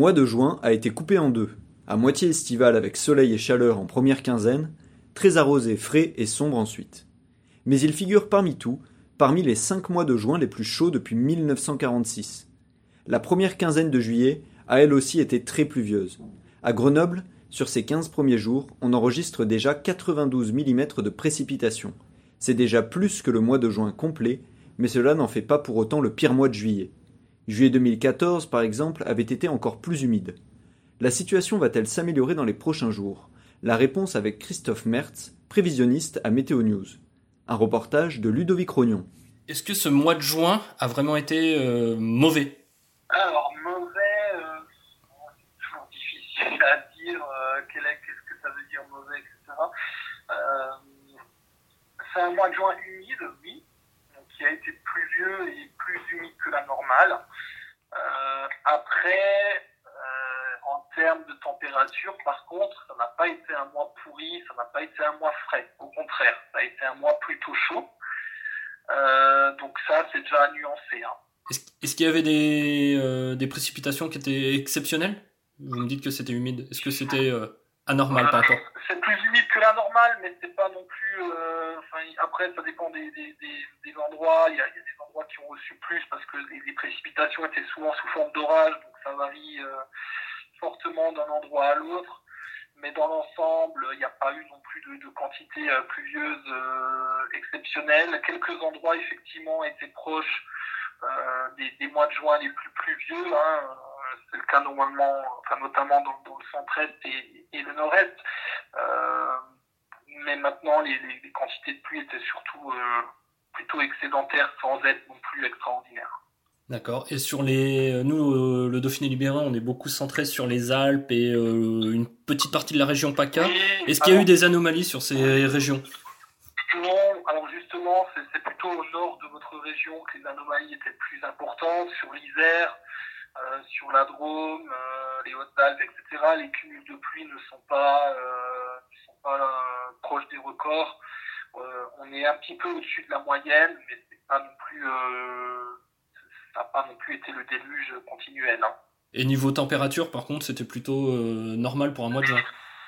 Mois de juin a été coupé en deux, à moitié estival avec soleil et chaleur en première quinzaine, très arrosé, frais et sombre ensuite. Mais il figure parmi tout, parmi les cinq mois de juin les plus chauds depuis 1946. La première quinzaine de juillet a elle aussi été très pluvieuse. À Grenoble, sur ces 15 premiers jours, on enregistre déjà 92 mm de précipitations. C'est déjà plus que le mois de juin complet, mais cela n'en fait pas pour autant le pire mois de juillet. Juillet 2014, par exemple, avait été encore plus humide. La situation va-t-elle s'améliorer dans les prochains jours? La réponse avec Christophe Mertz, prévisionniste à Météo News. Un reportage de Ludovic Rognon. Est-ce que ce mois de juin a vraiment été euh, mauvais? Alors, mauvais, euh, c'est toujours difficile à dire euh, qu'est-ce que ça veut dire mauvais, etc. c'est un mois de juin humide, oui, qui a été pluvieux et plus humide que la normale. Euh, après, euh, en termes de température, par contre, ça n'a pas été un mois pourri, ça n'a pas été un mois frais. Au contraire, ça a été un mois plutôt chaud. Euh, donc ça, c'est déjà à nuancer. Hein. Est-ce qu'il y avait des, des, précipitations qui étaient exceptionnelles? Vous me dites que c'était humide. Est-ce que c'était anormal? Par rapport C'est plus humide que la normale, mais c'est pas non plus. après, ça dépend des, des, des endroits. Il y, a, il y, a, des qui ont reçu plus parce que les, précipitations étaient souvent sous forme d'orage, donc ça varie euh, fortement d'un endroit à l'autre. Mais dans l'ensemble, il n'y a pas eu non plus de, quantité euh, pluvieuse euh, exceptionnelle. Quelques endroits, effectivement, étaient proches des, mois de juin les plus pluvieux. Hein. C'est le cas normalement, enfin, notamment dans, le centre-est et, le nord-est. mais maintenant, les, quantités de pluie étaient surtout plutôt excédentaire sans être non plus extraordinaire. D'accord. Et sur les, euh, nous, euh, le Dauphiné libéré, on est beaucoup centré sur les Alpes et euh, une petite partie de la région PACA. Est-ce qu'il y a eu des anomalies sur ces régions? Non. Alors justement, c'est plutôt au nord de votre région que les anomalies étaient plus importantes. Sur l'Isère, sur la Drôme, les Hautes-Alpes, etc. Les cumuls de pluie ne sont pas, ne sont pas proches des records. Euh, on est un petit peu au-dessus de la moyenne, mais c'est pas non plus, euh, ça n'a pas non plus été le déluge continuel. Hein. Et niveau température, par contre, c'était plutôt euh, normal pour un mois de juin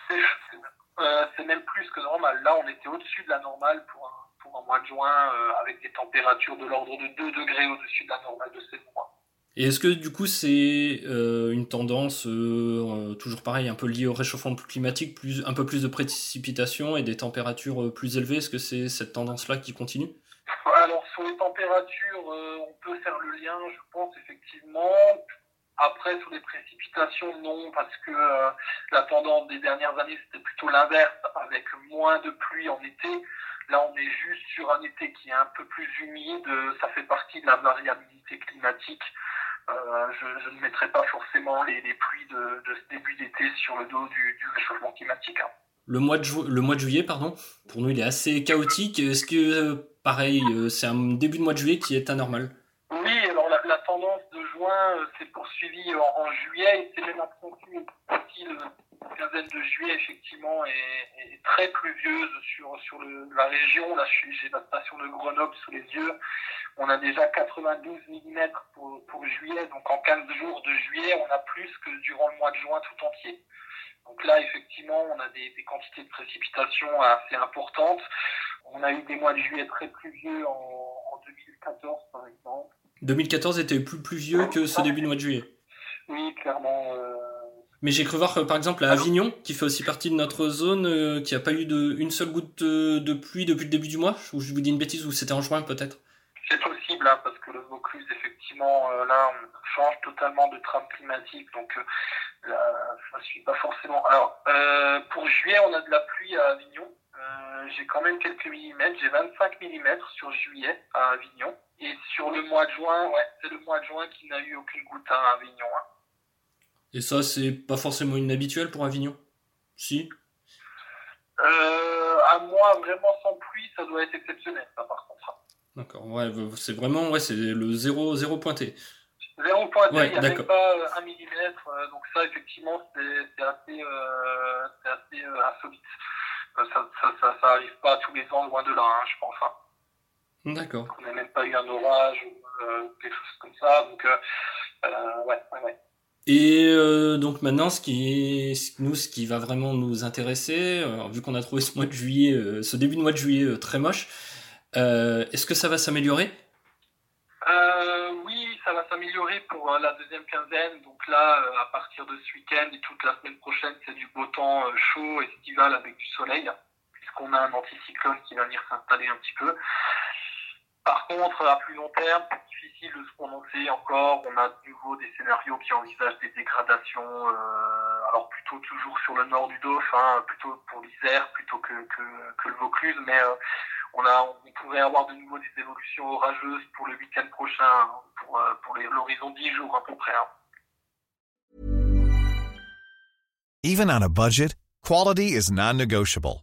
C'est même plus que normal. Là, on était au-dessus de la normale pour un, pour un mois de juin, avec des températures de l'ordre de 2 degrés au-dessus de la normale de ces mois. Et est-ce que du coup c'est euh, une tendance euh, toujours pareil, un peu liée au réchauffement climatique, plus, un peu plus de précipitations et des températures euh, plus élevées? Est-ce que c'est cette tendance-là qui continue? Alors sur les températures, on peut faire le lien, je pense effectivement. Après sur les précipitations, non, parce que la tendance des dernières années c'était plutôt l'inverse, avec moins de pluie en été. Là, on est juste sur un été qui est un peu plus humide. Ça fait partie de la variabilité climatique. Euh, je, ne mettrai pas forcément les, pluies de, ce début d'été sur le dos du, réchauffement climatique. Hein. Le mois, de le mois de juillet, pardon, pour nous, il est assez chaotique. Est-ce que, euh, pareil, euh, c'est un début de mois de juillet qui est anormal? Oui, alors la, tendance de juin s'est poursuivie en, juillet et c'est même accentué quinzaine de juillet, effectivement, est, très pluvieuse sur, sur la région. Là, j'ai la station de Grenoble sous les yeux. On a déjà 92 mm pour, pour, juillet, donc en 15 jours de juillet, on a plus que durant le mois de juin tout entier. Donc là, effectivement, on a des, quantités de précipitations assez importantes. On a eu des mois de juillet très pluvieux en, en 2014, par exemple. 2014 était plus pluvieux que ce début de mois de juillet mais j'ai cru voir, par exemple, à Avignon, qui fait aussi partie de notre zone, euh, qui n'a pas eu de, une seule goutte de, pluie depuis le début du mois. Ou je vous dis une bêtise, ou c'était en juin peut-être C'est possible, hein, parce que le Vaucluse, effectivement, euh, là, on change totalement de trame climatique, donc euh, ça ne suit pas forcément. Alors, pour juillet, on a de la pluie à Avignon, euh, j'ai quand même quelques millimètres. J'ai 25 millimètres sur juillet à Avignon. Et sur le mois de juin, ouais, c'est le mois de juin qui n'a eu aucune goutte à Avignon. Hein. Et ça, c'est pas forcément inhabituel pour Avignon? Si euh, À moi, vraiment sans pluie, ça doit être exceptionnel, ça, par contre. D'accord, ouais, c'est vraiment ouais, c'est le zéro, zéro pointé. Zéro pointé, il n'y a même pas euh, un millimètre, euh, donc ça, effectivement, c'est assez, euh, assez euh, insolite. Ça, ça, ça, ça, arrive pas tous les ans, loin de là, hein, je pense. Hein. D'accord. On n'a même pas eu un orage ou quelque chose comme ça, donc ouais, ouais, ouais. Et euh, donc maintenant, ce qui nous, ce qui va vraiment nous intéresser, euh, vu qu'on a trouvé ce mois de juillet, euh, ce début de mois de juillet très moche, est-ce que ça va s'améliorer? Oui, ça va s'améliorer pour la deuxième quinzaine. Donc là, à partir de ce week-end et toute la semaine prochaine, c'est du beau temps chaud, estival avec du soleil, puisqu'on a un anticyclone qui va venir s'installer un petit peu. Par contre, à plus long terme, difficile de se prononcer encore. On a de nouveau des scénarios qui envisagent des dégradations, euh, alors plutôt toujours sur le nord du Dauphin, hein, plutôt pour l'Isère plutôt que, que, que, le Vaucluse, mais euh, on, a, on pourrait avoir de nouveau des évolutions orageuses pour le week-end prochain, hein, pour, euh, pour l'horizon 10 jours à peu près. Hein. Even on a budget, quality is non-negotiable.